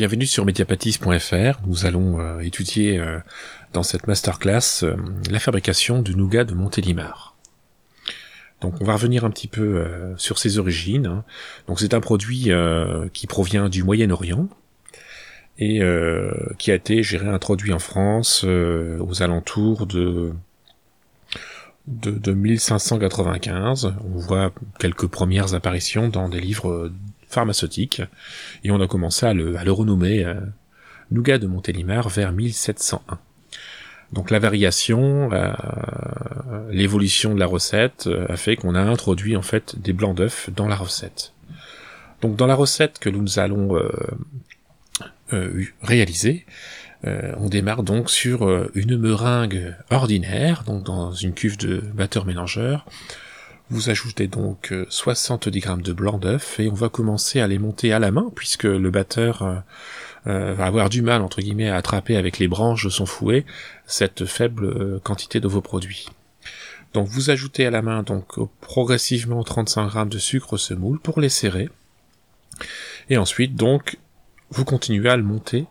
Bienvenue sur mediapatis.fr. Nous allons euh, étudier euh, dans cette masterclass euh, la fabrication du nougat de Montélimar. Donc on va revenir un petit peu sur ses origines. Hein. Donc c'est un produit qui provient du Moyen-Orient et qui a été géré introduit en France aux alentours de 1595. On voit quelques premières apparitions dans des livres pharmaceutique, et on a commencé à le, renommer euh, Nougat de Montélimar vers 1701. Donc la variation, euh, l'évolution de la recette euh, a fait qu'on a introduit en fait des blancs d'œufs dans la recette. Donc dans la recette que nous allons réaliser, on démarre donc sur une meringue ordinaire, donc dans une cuve de batteur mélangeur, vous ajoutez donc 70 euh, grammes de blanc d'œuf et on va commencer à les monter à la main puisque le batteur euh, euh, va avoir du mal entre guillemets à attraper avec les branches de son fouet cette faible quantité de vos produits. Donc vous ajoutez à la main donc progressivement 35 grammes de sucre semoule pour les serrer. Et ensuite donc vous continuez à le monter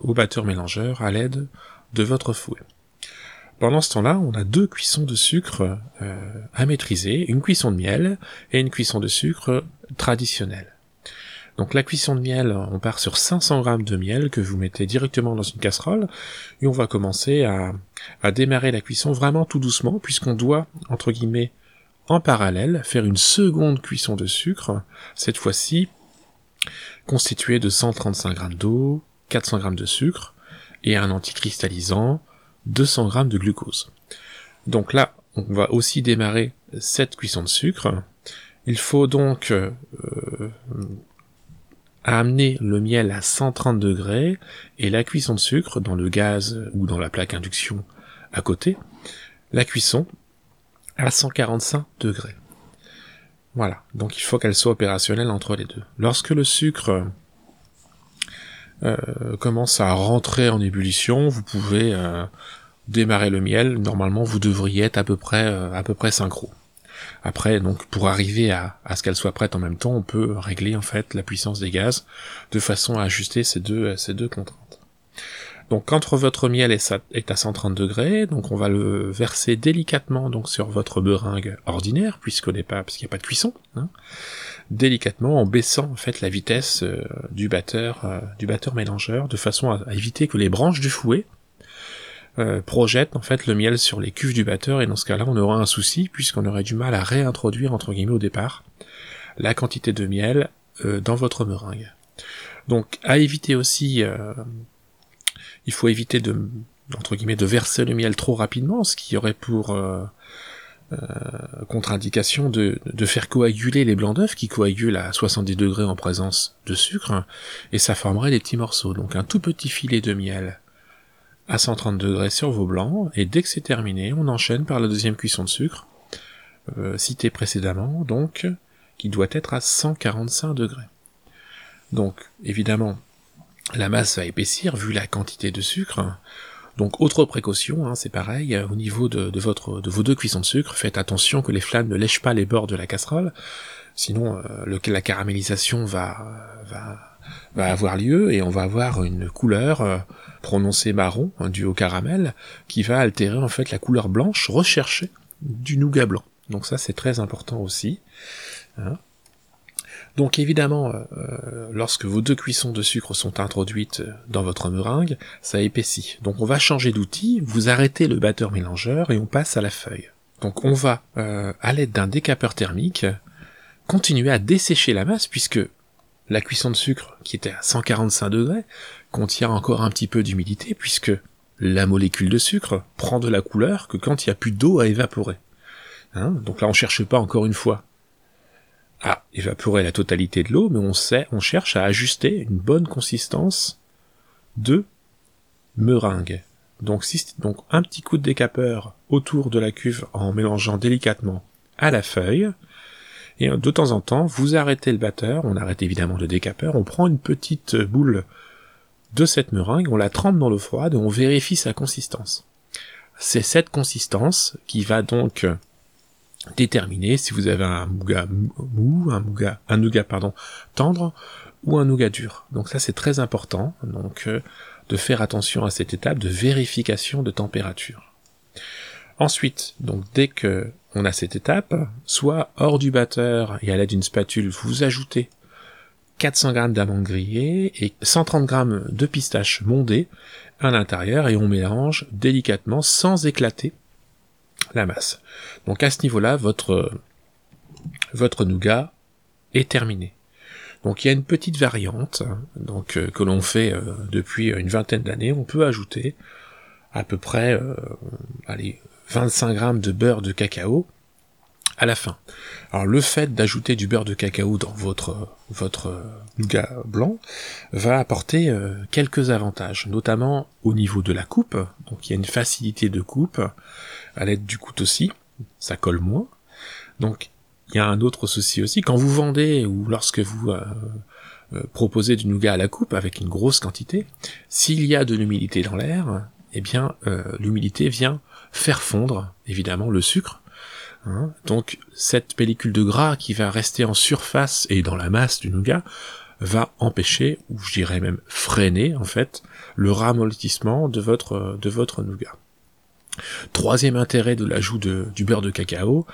au batteur mélangeur à l'aide de votre fouet. Pendant ce temps-là, on a deux cuissons de sucre euh, à maîtriser, une cuisson de miel et une cuisson de sucre traditionnelle. Donc la cuisson de miel, on part sur 500 g de miel que vous mettez directement dans une casserole et on va commencer à, à démarrer la cuisson vraiment tout doucement puisqu'on doit, entre guillemets, en parallèle, faire une seconde cuisson de sucre, cette fois-ci constituée de 135 g d'eau, 400 g de sucre et un anticristallisant, 200 g de glucose. Donc là, on va aussi démarrer cette cuisson de sucre. Il faut donc euh, amener le miel à 130 degrés et la cuisson de sucre dans le gaz ou dans la plaque induction à côté. La cuisson à 145 degrés. Voilà, donc il faut qu'elle soit opérationnelle entre les deux. Lorsque le sucre euh, commence à rentrer en ébullition, vous pouvez euh, démarrer le miel. Normalement, vous devriez être à peu près euh, à peu près synchro. Après, donc, pour arriver à, à ce qu'elle soit prête en même temps, on peut régler en fait la puissance des gaz de façon à ajuster ces deux ces deux. Donc, quand votre miel est, à 130 degrés, donc on va le verser délicatement donc sur votre meringue ordinaire, puisqu'on n'est pas, parce qu'il n'y a pas de cuisson. Hein délicatement en baissant en fait la vitesse euh, du batteur euh, du batteur mélangeur de façon à, éviter que les branches du fouet euh, projettent en fait le miel sur les cuves du batteur et dans ce cas-là on aura un souci puisqu'on aurait du mal à réintroduire entre guillemets au départ la quantité de miel dans votre meringue. Donc à éviter aussi il faut éviter de entre guillemets de verser le miel trop rapidement, ce qui aurait pour euh, contre-indication de, faire coaguler les blancs d'œufs qui coagulent à 70 degrés en présence de sucre et ça formerait des petits morceaux. Donc un tout petit filet de miel à 130 degrés sur vos blancs et dès que c'est terminé, on enchaîne par la deuxième cuisson de sucre euh, cité précédemment, donc qui doit être à 145 degrés. Donc évidemment, la masse va épaissir vu la quantité de sucre. Donc autre précaution, hein, c'est pareil, euh, au niveau de, votre, de vos deux cuissons de sucre, faites attention que les flammes ne lèchent pas les bords de la casserole, sinon euh, la caramélisation va avoir lieu et on va avoir une couleur euh, prononcée marron, hein, due au caramel, qui va altérer en fait la couleur blanche recherchée du nougat blanc. Donc ça c'est très important aussi. Hein. Donc évidemment, euh, euh, lorsque vos deux cuissons de sucre sont introduites dans votre meringue, ça épaissit. Donc on va changer d'outil, vous arrêtez le batteur mélangeur et on passe à la feuille. Donc on va, euh, à l'aide d'un décapeur thermique, continuer à dessécher la masse puisque la cuisson de sucre, qui était à 145 degrés, contient encore un petit peu d'humidité puisque la molécule de sucre prend de la couleur que quand il n'y a plus d'eau à évaporer. Hein Donc là on cherche pas encore une fois à évaporer la totalité de l'eau, mais on sait, on cherche à ajuster une bonne consistance de meringue. Donc, si, donc un petit coup de décapeur autour de la cuve en mélangeant délicatement à la feuille, et de temps en temps, vous arrêtez le batteur, on arrête évidemment le décapeur, on prend une petite boule de cette meringue, on la trempe dans l'eau froide et on vérifie sa consistance. C'est cette consistance qui va donc déterminer si vous avez un nougat mou, un nougat, un nougat pardon, tendre, ou un nougat dur. Donc ça c'est très important, donc euh, de faire attention à cette étape de vérification de température. Ensuite, donc dès que on a cette étape, soit hors du batteur et à l'aide d'une spatule, vous ajoutez 400 g d'amandes grillées et 130 g de pistaches mondées à l'intérieur et on mélange délicatement sans éclater la masse. Donc à ce niveau-là, votre, votre nougat est terminé. Donc il y a une petite variante donc euh, que l'on fait euh, depuis une vingtaine d'années. On peut ajouter à peu près euh, allez, 25 grammes de beurre de cacao à la fin. Alors le fait d'ajouter du beurre de cacao dans votre votre nougat blanc va apporter euh, quelques avantages, notamment au niveau de la coupe. Donc il y a une facilité de coupe à l'aide du couteau aussi, ça colle moins. Donc il y a un autre souci aussi quand vous vendez ou lorsque vous euh, euh, proposez du nougat à la coupe avec une grosse quantité, s'il y a de l'humidité dans l'air, eh bien l'humidité vient faire fondre évidemment le sucre Hein? Donc cette pellicule de gras qui va rester en surface et dans la masse du nougat va empêcher, ou je dirais même freiner en fait, le ramollissement de votre, de votre nougat. Troisième intérêt de l'ajout du beurre de cacao,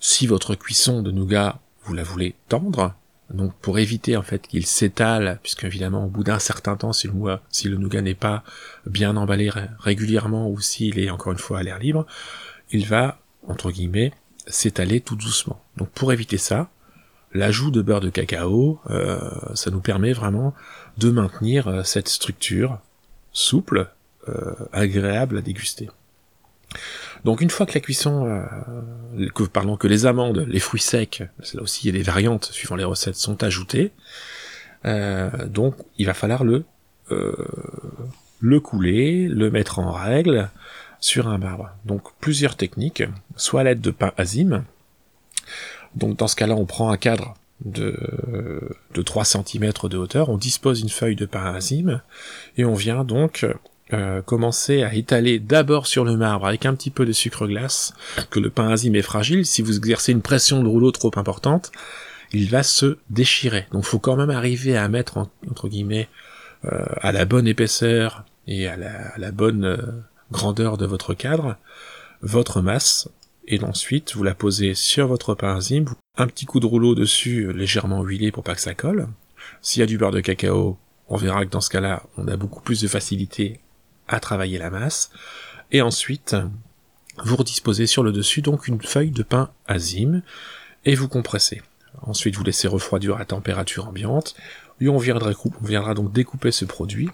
si votre cuisson de nougat vous la voulez tendre, donc pour éviter en fait qu'il s'étale, puisque évidemment au bout d'un certain temps, si le, si le nougat n'est pas bien emballé régulièrement ou s'il est encore une fois à l'air libre, il va, entre guillemets, s'étaler tout doucement. Donc pour éviter ça, l'ajout de beurre de cacao, euh, ça nous permet vraiment de maintenir euh, cette structure souple, euh, agréable à déguster. Donc une fois que la cuisson, que, pardon, que les amandes, les fruits secs, là aussi il y a des variantes suivant les recettes, sont ajoutées, donc il va falloir le le couler, le mettre en règle, sur un marbre. Donc plusieurs techniques, soit à l'aide de pain azime. Donc dans ce cas-là, on prend un cadre de, de 3 cm de hauteur, on dispose une feuille de pain azime, et on vient donc euh, commencer à étaler d'abord sur le marbre avec un petit peu de sucre glace, que le pain azime est fragile, si vous exercez une pression de rouleau trop importante, il va se déchirer. Donc faut quand même arriver à mettre entre guillemets euh, à la bonne épaisseur et à la, bonne euh, grandeur de votre cadre, votre masse, et ensuite vous la posez sur votre pain enzyme, un petit coup de rouleau dessus légèrement huilé pour pas que ça colle. S'il y a du beurre de cacao, on verra que dans ce cas-là, on a beaucoup plus de facilité à travailler la masse. Et ensuite, vous redisposez sur le dessus donc une feuille de pain azime et vous compressez. Ensuite, vous laissez refroidir à température ambiante et on viendra, on viendra donc découper ce produit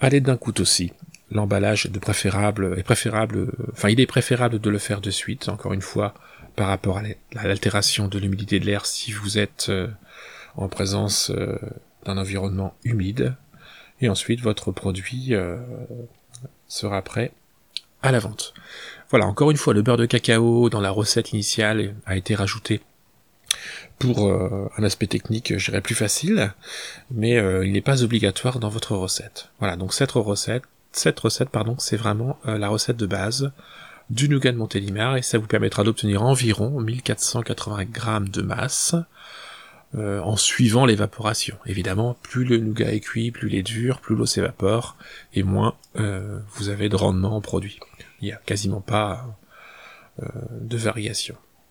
à l'aide d'un couteau aussi l'emballage de préférable est préférable, enfin il est préférable de le faire de suite, encore une fois, par rapport à l'altération de l'humidité de l'air si vous êtes euh, en présence euh, d'un environnement humide, et ensuite votre produit euh, sera prêt à la vente. Voilà, encore une fois, le beurre de cacao dans la recette initiale a été rajouté pour un aspect technique, je dirais plus facile, mais il n'est pas obligatoire dans votre recette. Voilà, donc cette recette cette recette, pardon, c'est vraiment euh, la recette de base du nougat de Montélimar et ça vous permettra d'obtenir environ 1480 grammes de masse euh, en suivant l'évaporation. Évidemment, plus le nougat est cuit, plus il est dur, plus l'eau s'évapore et moins euh, vous avez de rendement en produit. Il n'y a quasiment pas de variation.